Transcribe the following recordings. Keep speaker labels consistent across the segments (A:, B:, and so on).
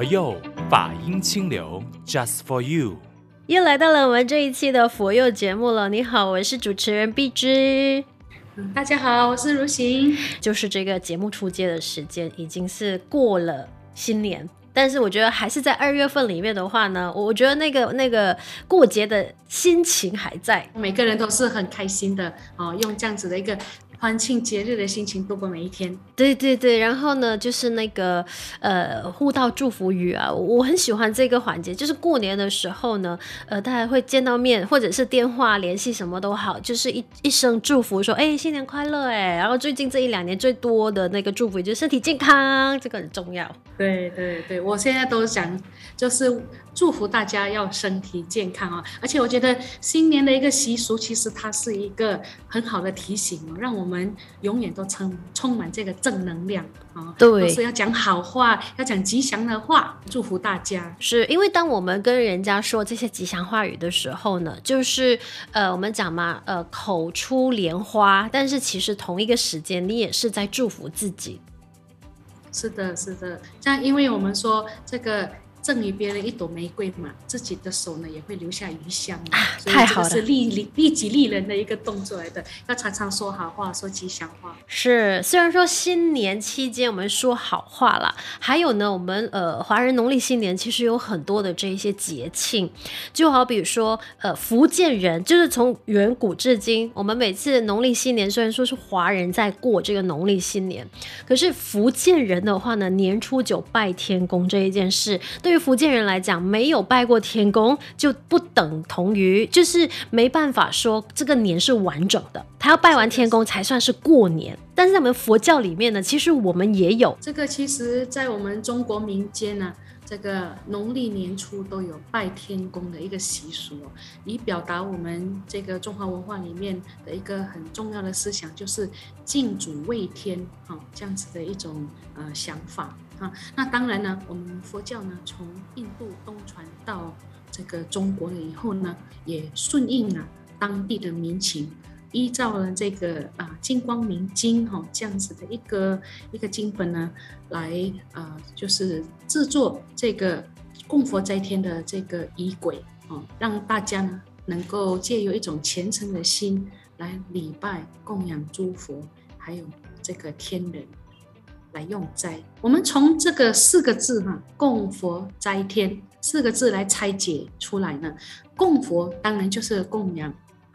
A: 佛佑法音清流，Just for you。
B: 又来到了我们这一期的佛佑节目了。你好，我是主持人碧芝。
C: 大家好，我是如行。
B: 就是这个节目出街的时间已经是过了新年，但是我觉得还是在二月份里面的话呢，我觉得那个那个过节的心情还在，
C: 每个人都是很开心的哦，用这样子的一个。欢庆节日的心情度过每一天，
B: 对对对，然后呢，就是那个呃，互道祝福语啊，我很喜欢这个环节，就是过年的时候呢，呃，大家会见到面，或者是电话联系，什么都好，就是一一声祝福，说哎，新年快乐哎，然后最近这一两年最多的那个祝福就是身体健康，这个很重要。
C: 对对对，我现在都想就是。祝福大家要身体健康啊！而且我觉得新年的一个习俗，其实它是一个很好的提醒哦，让我们永远都充充满这个正能量啊！
B: 对，
C: 都是要讲好话，要讲吉祥的话，祝福大家。
B: 是因为当我们跟人家说这些吉祥话语的时候呢，就是呃，我们讲嘛，呃，口出莲花，但是其实同一个时间，你也是在祝福自己。
C: 是的，是的，像因为我们说这个。赠予别人一朵玫瑰嘛，自己的手呢也会留下余香嘛。
B: 啊，太好了，
C: 是利利利己利人的一个动作来的，要常常说好话，说吉祥话。
B: 是，虽然说新年期间我们说好话啦，还有呢，我们呃华人农历新年其实有很多的这一些节庆，就好比说呃福建人，就是从远古至今，我们每次农历新年虽然说是华人在过这个农历新年，可是福建人的话呢，年初九拜天公这一件事，对于福建人来讲，没有拜过天公，就不等同于就是没办法说这个年是完整的。他要拜完天公才算是过年。但是在我们佛教里面呢，其实我们也有
C: 这个。其实，在我们中国民间呢，这个农历年初都有拜天公的一个习俗，以表达我们这个中华文化里面的一个很重要的思想，就是敬祖畏天，哈，这样子的一种呃想法。啊，那当然呢，我们佛教呢，从印度东传到这个中国了以后呢，也顺应了当地的民情，依照了这个啊《金光明经》哈这样子的一个一个经本呢，来啊就是制作这个供佛斋天的这个仪轨啊，让大家呢能够借由一种虔诚的心来礼拜供养诸佛，还有这个天人。来用斋，我们从这个四个字哈，供佛斋天四个字来拆解出来呢。供佛当然就是供养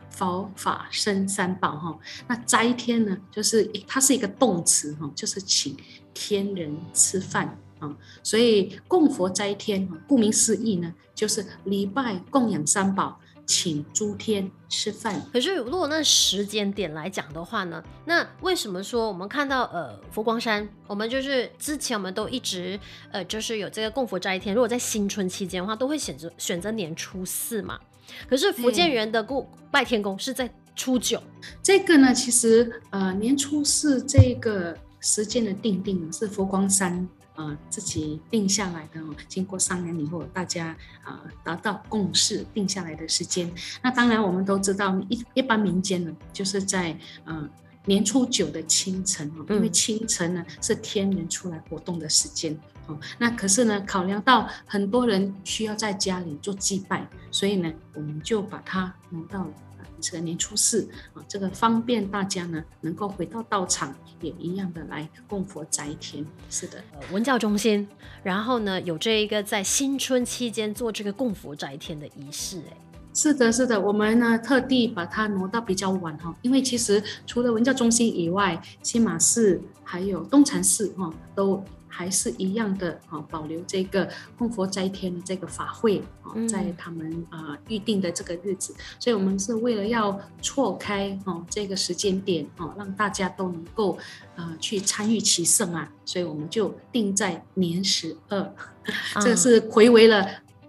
C: 佛法僧三宝哈，那斋天呢，就是它是一个动词哈，就是请天人吃饭啊。所以供佛斋天，顾名思义呢，就是礼拜供养三宝。请诸天吃饭。
B: 可是如果那时间点来讲的话呢，那为什么说我们看到呃佛光山，我们就是之前我们都一直呃就是有这个供佛斋天，如果在新春期间的话，都会选择选择年初四嘛。可是福建人的过拜天公是在初九。
C: 这个呢，其实呃年初四这个时间的定定是佛光山。呃，自己定下来的，经过商量以后，大家啊、呃、达到共识定下来的时间。那当然，我们都知道一一般民间呢，就是在呃年初九的清晨哦，因为清晨呢是天人出来活动的时间。哦，那可是呢，考量到很多人需要在家里做祭拜，所以呢，我们就把它挪到。这个年初四啊，这个方便大家呢能够回到道场，也一样的来供佛斋天。是的，
B: 文教中心，然后呢有这一个在新春期间做这个供佛斋天的仪式。哎，
C: 是的，是的，我们呢特地把它挪到比较晚哈，因为其实除了文教中心以外，新马寺还有东禅寺哈都。还是一样的啊，保留这个供佛斋天的这个法会啊，在他们啊预定的这个日子，所以我们是为了要错开哦这个时间点哦，让大家都能够呃去参与其盛啊，所以我们就定在年十二，这是回违了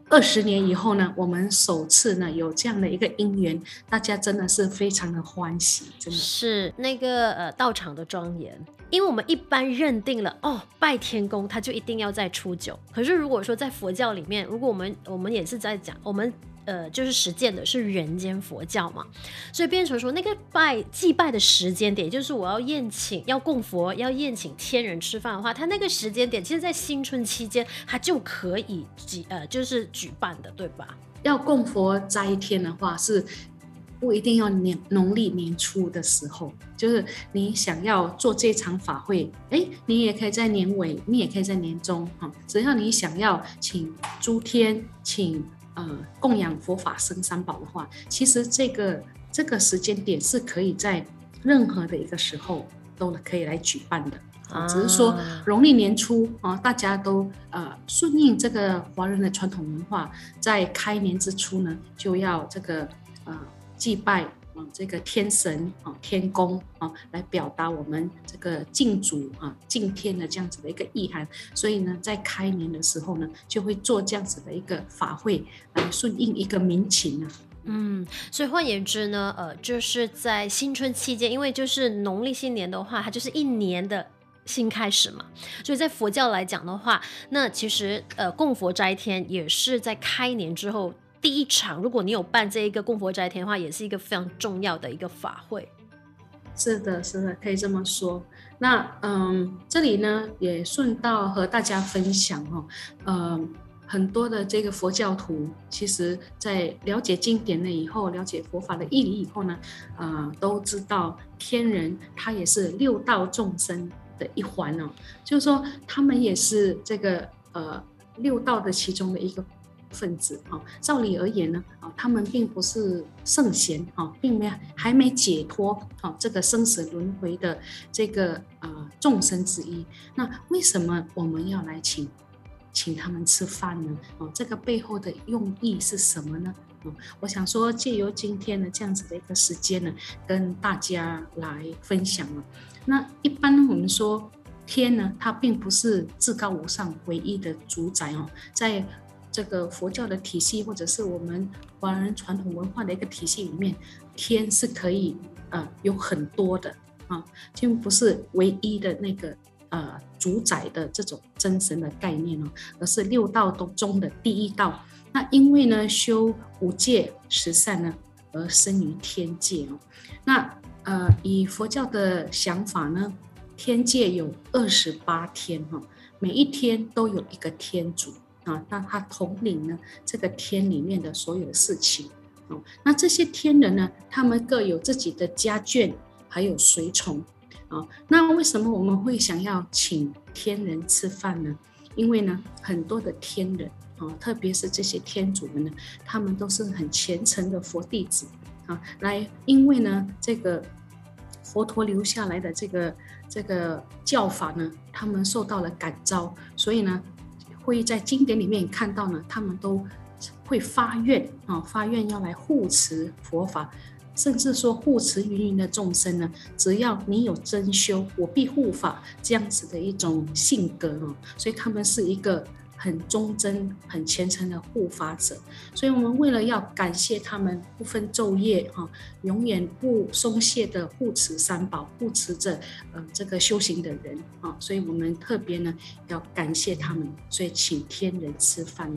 C: 二十年以后呢，我们首次呢有这样的一个姻缘，大家真的是非常的欢喜，真的
B: 是那个呃道场的庄严。因为我们一般认定了哦，拜天公他就一定要在初九。可是如果说在佛教里面，如果我们我们也是在讲，我们呃，就是实践的是人间佛教嘛，所以变成说那个拜祭拜的时间点，就是我要宴请、要供佛、要宴请天人吃饭的话，他那个时间点，其实，在新春期间，他就可以举呃，就是举办的，对吧？
C: 要供佛斋天的话是。不一定要年农历年初的时候，就是你想要做这场法会，哎，你也可以在年尾，你也可以在年中，哈，只要你想要请诸天，请呃供养佛法僧三宝的话，其实这个这个时间点是可以在任何的一个时候都可以来举办的，啊，只是说农历年初啊，大家都呃顺应这个华人的传统文化，在开年之初呢，就要这个呃。祭拜啊，这个天神啊、天宫啊，来表达我们这个敬祖啊、敬天的这样子的一个意涵。所以呢，在开年的时候呢，就会做这样子的一个法会，来顺应一个民情啊。
B: 嗯，所以换言之呢，呃，就是在新春期间，因为就是农历新年的话，它就是一年的新开始嘛。所以在佛教来讲的话，那其实呃，供佛斋天也是在开年之后。第一场，如果你有办这一个供佛斋天的话，也是一个非常重要的一个法会。
C: 是的，是的，可以这么说。那嗯，这里呢也顺道和大家分享哦，嗯，很多的这个佛教徒，其实在了解经典了以后，了解佛法的义理以后呢，啊、都知道天人他也是六道众生的一环哦，就是说他们也是这个呃六道的其中的一个。分子啊，照理而言呢，啊，他们并不是圣贤啊，并没还没解脱啊，这个生死轮回的这个呃众生之一。那为什么我们要来请请他们吃饭呢？啊，这个背后的用意是什么呢？啊，我想说，借由今天的这样子的一个时间呢，跟大家来分享了。那一般我们说天呢，它并不是至高无上唯一的主宰哦，在这个佛教的体系，或者是我们华人传统文化的一个体系里面，天是可以呃有很多的啊，并不是唯一的那个呃主宰的这种真神的概念哦，而是六道都中的第一道。那因为呢修五戒十善呢，而生于天界哦。那呃以佛教的想法呢，天界有二十八天哈，每一天都有一个天主。啊，那他统领呢这个天里面的所有的事情，哦，那这些天人呢，他们各有自己的家眷，还有随从，啊，那为什么我们会想要请天人吃饭呢？因为呢，很多的天人啊，特别是这些天主们呢，他们都是很虔诚的佛弟子啊，来，因为呢，这个佛陀留下来的这个这个教法呢，他们受到了感召，所以呢。会在经典里面看到呢，他们都会发愿啊，发愿要来护持佛法，甚至说护持芸芸的众生呢。只要你有真修，我必护法这样子的一种性格啊，所以他们是一个。很忠贞、很虔诚的护法者，所以我们为了要感谢他们不分昼夜哈，永远不松懈的护持三宝，护持着呃这个修行的人啊，所以我们特别呢要感谢他们，所以请天人吃饭。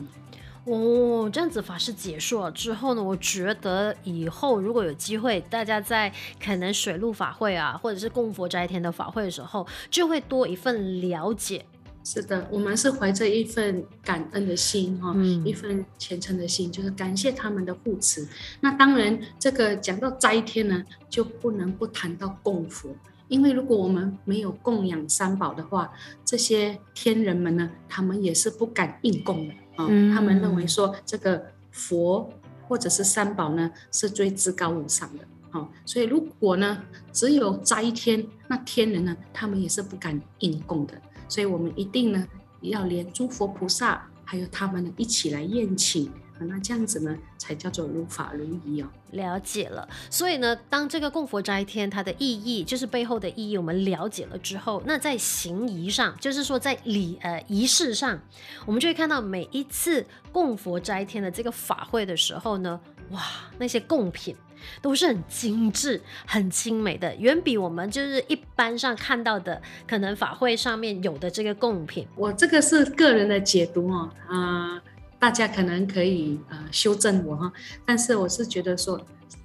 B: 哦，这样子法师解说了之后呢，我觉得以后如果有机会，大家在可能水陆法会啊，或者是供佛斋天的法会的时候，就会多一份了解。
C: 是的，我们是怀着一份感恩的心哈，嗯、一份虔诚的心，就是感谢他们的护持。那当然，这个讲到斋天呢，就不能不谈到供佛，因为如果我们没有供养三宝的话，这些天人们呢，他们也是不敢应供的啊。嗯、他们认为说，这个佛或者是三宝呢，是最至高无上的啊。所以如果呢，只有斋天，那天人呢，他们也是不敢应供的。所以，我们一定呢，要连诸佛菩萨还有他们呢一起来宴请，那这样子呢，才叫做如法如仪哦。
B: 了解了。所以呢，当这个供佛斋天它的意义，就是背后的意义，我们了解了之后，那在行仪上，就是说在礼呃仪式上，我们就会看到每一次供佛斋天的这个法会的时候呢，哇，那些贡品。都是很精致、很精美的，远比我们就是一般上看到的，可能法会上面有的这个贡品。
C: 我这个是个人的解读哦，啊、呃，大家可能可以呃修正我哈，但是我是觉得说，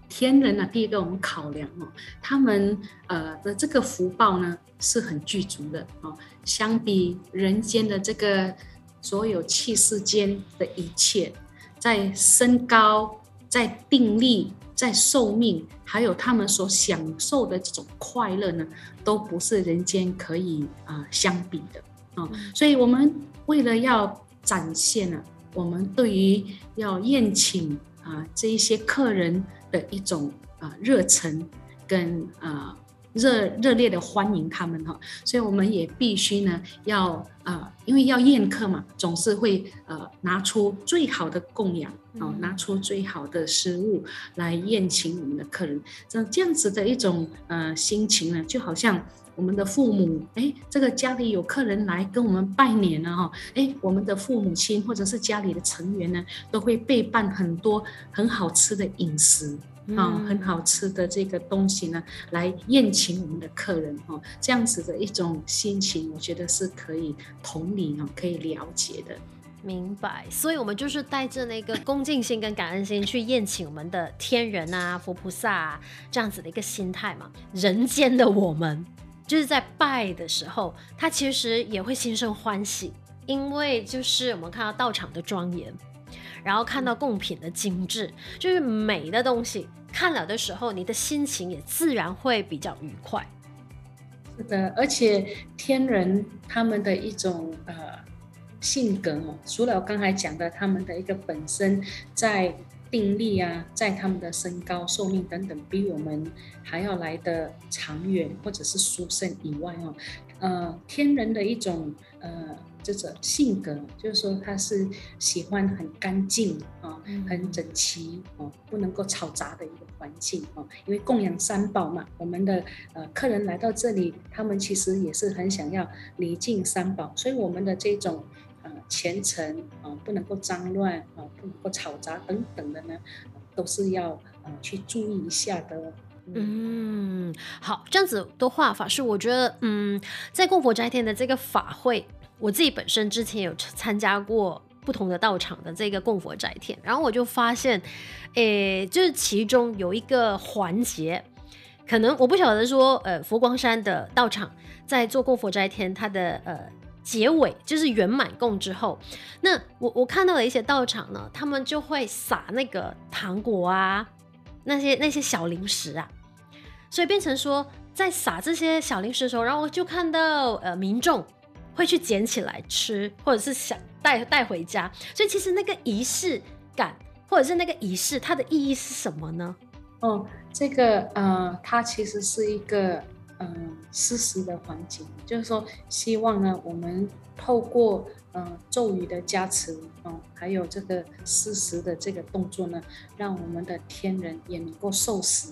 C: 天人呢、啊，第一个我们考量哦，他们呃的这个福报呢是很具足的哦，相比人间的这个所有器世间的一切，在身高、在定力、在寿命，还有他们所享受的这种快乐呢，都不是人间可以啊、相比的啊、所以我们为了要展现呢、我们对于要宴请啊、这一些客人。的一种啊热忱跟啊热热烈的欢迎他们哈，所以我们也必须呢要啊，因为要宴客嘛，总是会呃拿出最好的供养哦，拿出最好的食物来宴请我们的客人，这这样子的一种呃心情呢，就好像我们的父母哎，这个家里有客人来跟我们拜年了哈，哎，我们的父母亲或者是家里的成员呢，都会备办很多很好吃的饮食。啊、哦，很好吃的这个东西呢，来宴请我们的客人哦，这样子的一种心情，我觉得是可以同理哦，可以了解的。
B: 明白，所以我们就是带着那个恭敬心跟感恩心去宴请我们的天人啊、佛菩萨啊，这样子的一个心态嘛。人间的我们就是在拜的时候，他其实也会心生欢喜，因为就是我们看到道场的庄严。然后看到贡品的精致，就是美的东西，看了的时候，你的心情也自然会比较愉快。
C: 是的，而且天人他们的一种呃性格哦，除了我刚才讲的他们的一个本身在定力啊，在他们的身高、寿命等等，比我们还要来得长远或者是殊胜以外哦，呃，天人的一种呃。这种性格，就是说他是喜欢很干净啊，很整齐哦，不能够吵杂的一个环境哦。因为供养三宝嘛，我们的呃客人来到这里，他们其实也是很想要礼敬三宝，所以我们的这种呃虔诚啊，不能够脏乱啊，不能够吵杂等等的呢，都是要呃去注意一下的。
B: 嗯，好，这样子的话，法师，我觉得嗯，在供佛斋天的这个法会。我自己本身之前有参加过不同的道场的这个供佛斋天，然后我就发现，诶，就是其中有一个环节，可能我不晓得说，呃，佛光山的道场在做供佛斋天，它的呃结尾就是圆满供之后，那我我看到了一些道场呢，他们就会撒那个糖果啊，那些那些小零食啊，所以变成说在撒这些小零食的时候，然后我就看到呃民众。会去捡起来吃，或者是想带带回家，所以其实那个仪式感，或者是那个仪式，它的意义是什么呢？
C: 哦，这个呃，它其实是一个嗯、呃、施食的环节，就是说希望呢，我们透过呃咒语的加持，哦、呃，还有这个施食的这个动作呢，让我们的天人也能够受食。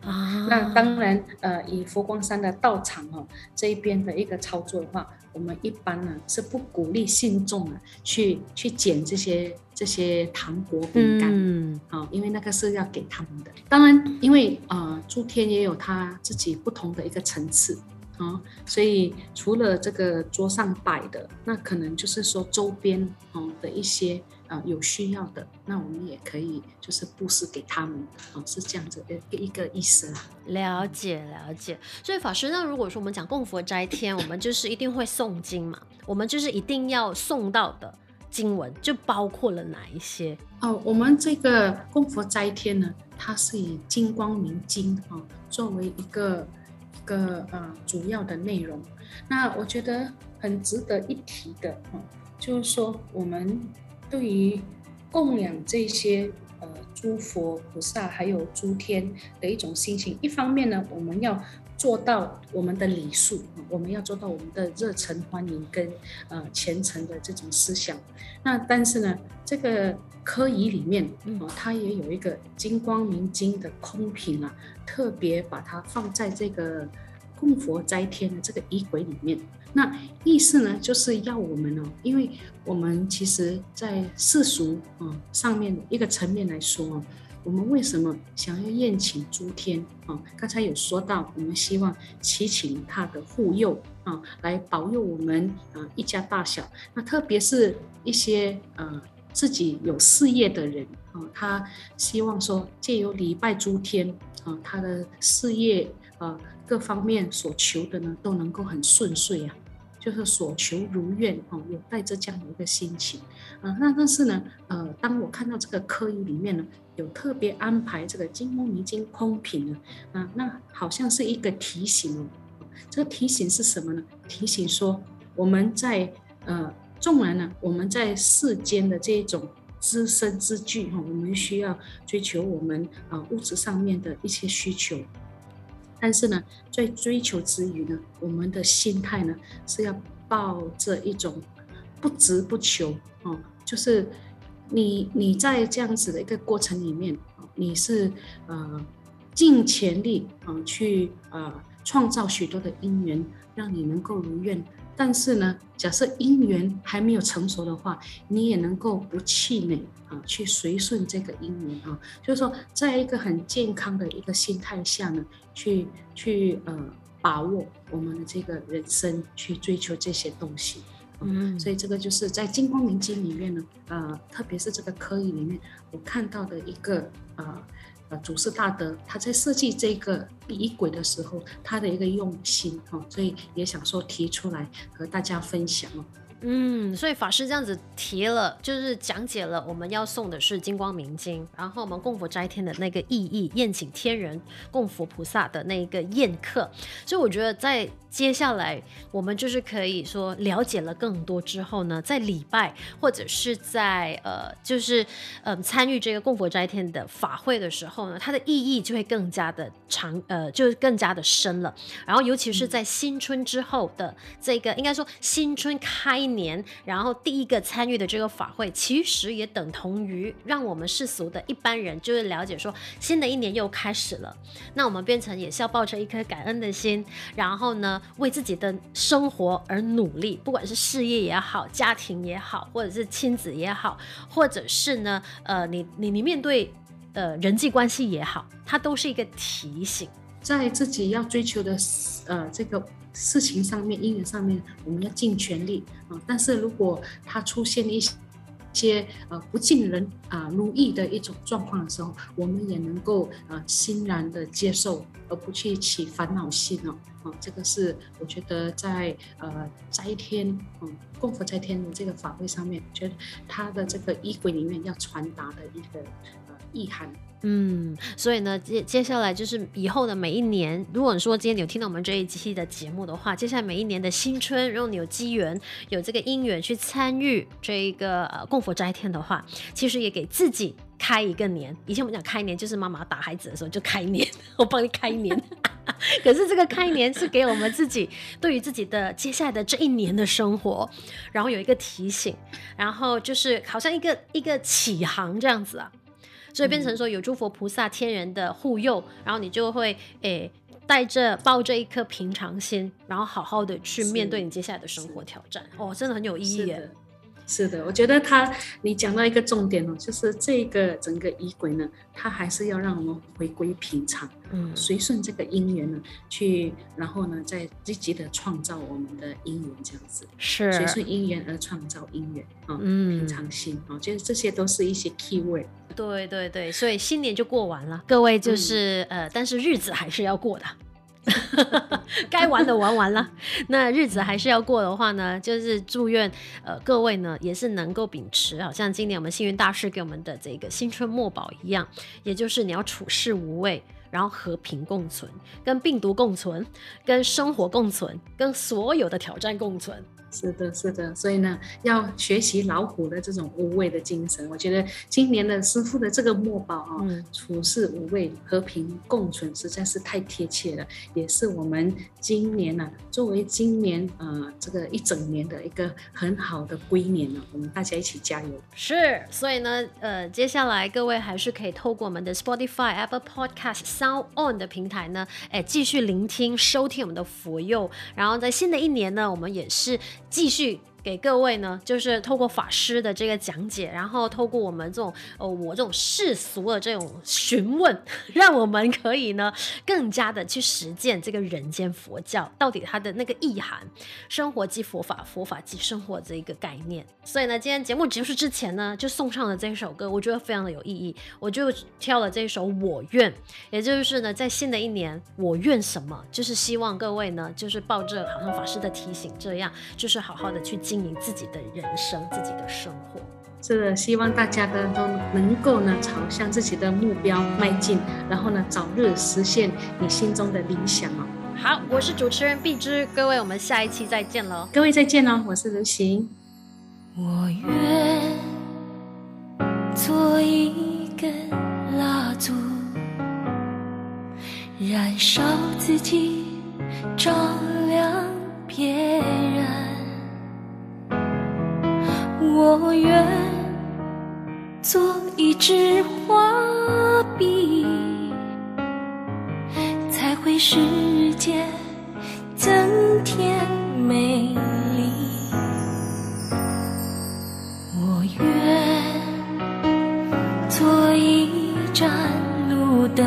C: 啊，那当然，呃，以佛光山的道场哦，这一边的一个操作的话，我们一般呢是不鼓励信众啊去去捡这些这些糖果饼干，嗯，啊，因为那个是要给他们的。当然，因为呃，诸天也有他自己不同的一个层次啊，所以除了这个桌上摆的，那可能就是说周边啊的一些。啊，有需要的，那我们也可以就是布施给他们，啊，是这样子的一个意思啦。
B: 了解了解，所以法师，那如果说我们讲供佛斋天，我们就是一定会诵经嘛？我们就是一定要诵到的经文，就包括了哪一些？
C: 哦，我们这个供佛斋天呢，它是以金光明经啊作为一个一个呃主要的内容。那我觉得很值得一提的啊，就是说我们。对于供养这些呃诸佛菩萨还有诸天的一种心情，一方面呢，我们要做到我们的礼数，我们要做到我们的热忱欢迎跟呃虔诚的这种思想。那但是呢，这个科仪里面哦，它也有一个金光明经的空品啊，特别把它放在这个供佛斋天的这个仪轨里面。那意思呢，就是要我们哦，因为我们其实，在世俗啊上面的一个层面来说哦，我们为什么想要宴请诸天啊？刚才有说到，我们希望祈请他的护佑啊，来保佑我们啊一家大小。那特别是一些呃自己有事业的人啊，他希望说借由礼拜诸天啊，他的事业啊各方面所求的呢都能够很顺遂啊，就是所求如愿哦，有带着这样的一个心情啊。那但是呢，呃，当我看到这个科仪里面呢，有特别安排这个金光明经空品呢，啊，那好像是一个提醒哦。这个提醒是什么呢？提醒说我们在呃。纵然呢，我们在世间的这种资身之具哈，我们需要追求我们啊物质上面的一些需求，但是呢，在追求之余呢，我们的心态呢是要抱着一种不执不求哦，就是你你在这样子的一个过程里面，你是呃尽全力啊去呃创造许多的因缘，让你能够如愿。但是呢，假设姻缘还没有成熟的话，你也能够不气馁啊，去随顺这个姻缘啊，就是说，在一个很健康的一个心态下呢，去去呃把握我们的这个人生，去追求这些东西。嗯，所以这个就是在《金光明经》里面呢，呃，特别是这个科仪里面，我看到的一个呃。呃，祖师大德他在设计这个仪轨的时候，他的一个用心哈，所以也想说提出来和大家分享哦。
B: 嗯，所以法师这样子提了，就是讲解了我们要送的是《金光明经》，然后我们供佛斋天的那个意义，宴请天人供佛菩萨的那个宴客，所以我觉得在。接下来我们就是可以说了解了更多之后呢，在礼拜或者是在呃，就是嗯、呃、参与这个供佛斋天的法会的时候呢，它的意义就会更加的长，呃，就更加的深了。然后尤其是在新春之后的这个，应该说新春开年，然后第一个参与的这个法会，其实也等同于让我们世俗的一般人就是了解说，新的一年又开始了。那我们变成也是要抱着一颗感恩的心，然后呢，为自己的生活而努力，不管是事业也好，家庭也好，或者是亲子也好，或者是呢，呃，你你你面对呃人际关系也好，它都是一个提醒，
C: 在自己要追求的呃这个事情上面，姻缘上面，我们要尽全力啊、但是如果它出现一些些呃不尽人啊、如意的一种状况的时候，我们也能够呃欣然的接受，而不去起烦恼心哦。啊、这个是我觉得在呃斋天嗯供佛斋天的这个法会上面，觉得他的这个仪轨里面要传达的一个呃意涵。
B: 嗯，所以呢，接接下来就是以后的每一年，如果说今天你有听到我们这一期的节目的话，接下来每一年的新春，如果你有机缘有这个因缘去参与这一个呃供佛斋天的话，其实也给自己开一个年。以前我们讲开年，就是妈妈打孩子的时候就开年，我帮你开年。可是这个开年是给我们自己对于自己的接下来的这一年的生活，然后有一个提醒，然后就是好像一个一个启航这样子啊。所以变成说有诸佛菩萨天人的护佑，然后你就会诶带着抱着一颗平常心，然后好好的去面对你接下来的生活挑战。哦，真的很有意义耶。
C: 是的，我觉得他，你讲到一个重点哦，就是这个整个仪轨呢，它还是要让我们回归平常，嗯，随顺这个因缘呢，去，然后呢，再积极的创造我们的因缘，这样子，
B: 是。
C: 随顺因缘而创造因缘啊，嗯，平常心啊，就是这些都是一些 key word。
B: 对对对，所以新年就过完了，各位就是、嗯、呃，但是日子还是要过的。该玩的玩完了，那日子还是要过的话呢，就是祝愿呃各位呢也是能够秉持，好像今年我们幸运大师给我们的这个新春墨宝一样，也就是你要处事无畏，然后和平共存，跟病毒共存，跟生活共存，跟所有的挑战共存。
C: 是的，是的，所以呢，要学习老虎的这种无畏的精神。我觉得今年的师傅的这个墨宝啊，嗯、处事无畏，和平共存，实在是太贴切了，也是我们今年呢、啊，作为今年呃这个一整年的一个很好的归年了。我们大家一起加油。
B: 是，所以呢，呃，接下来各位还是可以透过我们的 Spotify、Apple Podcast、Sound On 的平台呢，哎，继续聆听、收听我们的佛佑。然后在新的一年呢，我们也是。继续给各位呢，就是透过法师的这个讲解，然后透过我们这种呃我这种世俗的这种询问，让我们可以呢更加的去实践这个人间佛教到底它的那个意涵，生活即佛法，佛法即生活这一个概念。所以呢，今天节目结束之前呢，就送上了这首歌，我觉得非常的有意义，我就挑了这首《我愿》，也就是呢，在新的一年，我愿什么，就是希望各位呢，就是抱着好像法师的提醒这样，就是好好的去经营自己的人生，自己的生活。
C: 是的，希望大家呢都能够呢朝向自己的目标迈进，然后呢早日实现你心中的理想哦。
B: 好，我是主持人碧芝，各位，我们下一期再见喽。
C: 各位再见喽，我是刘行。
D: 我愿做一根蜡烛，燃烧自己，照亮别人。我愿做一支画笔，彩绘世界，增添美丽。我愿做一盏路灯，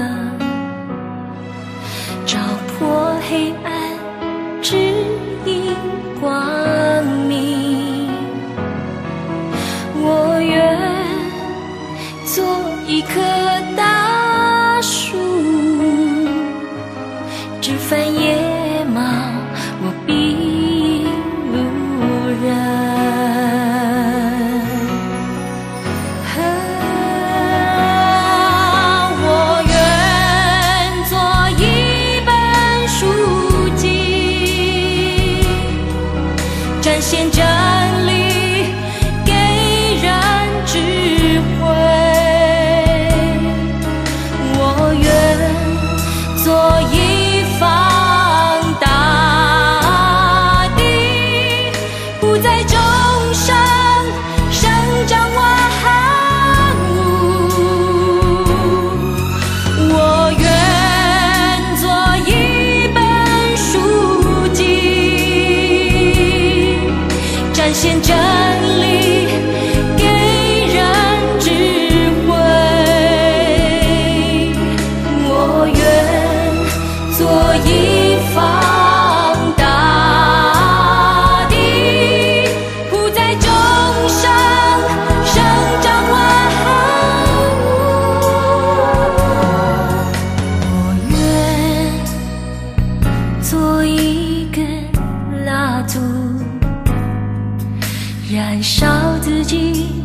D: 燃烧自己。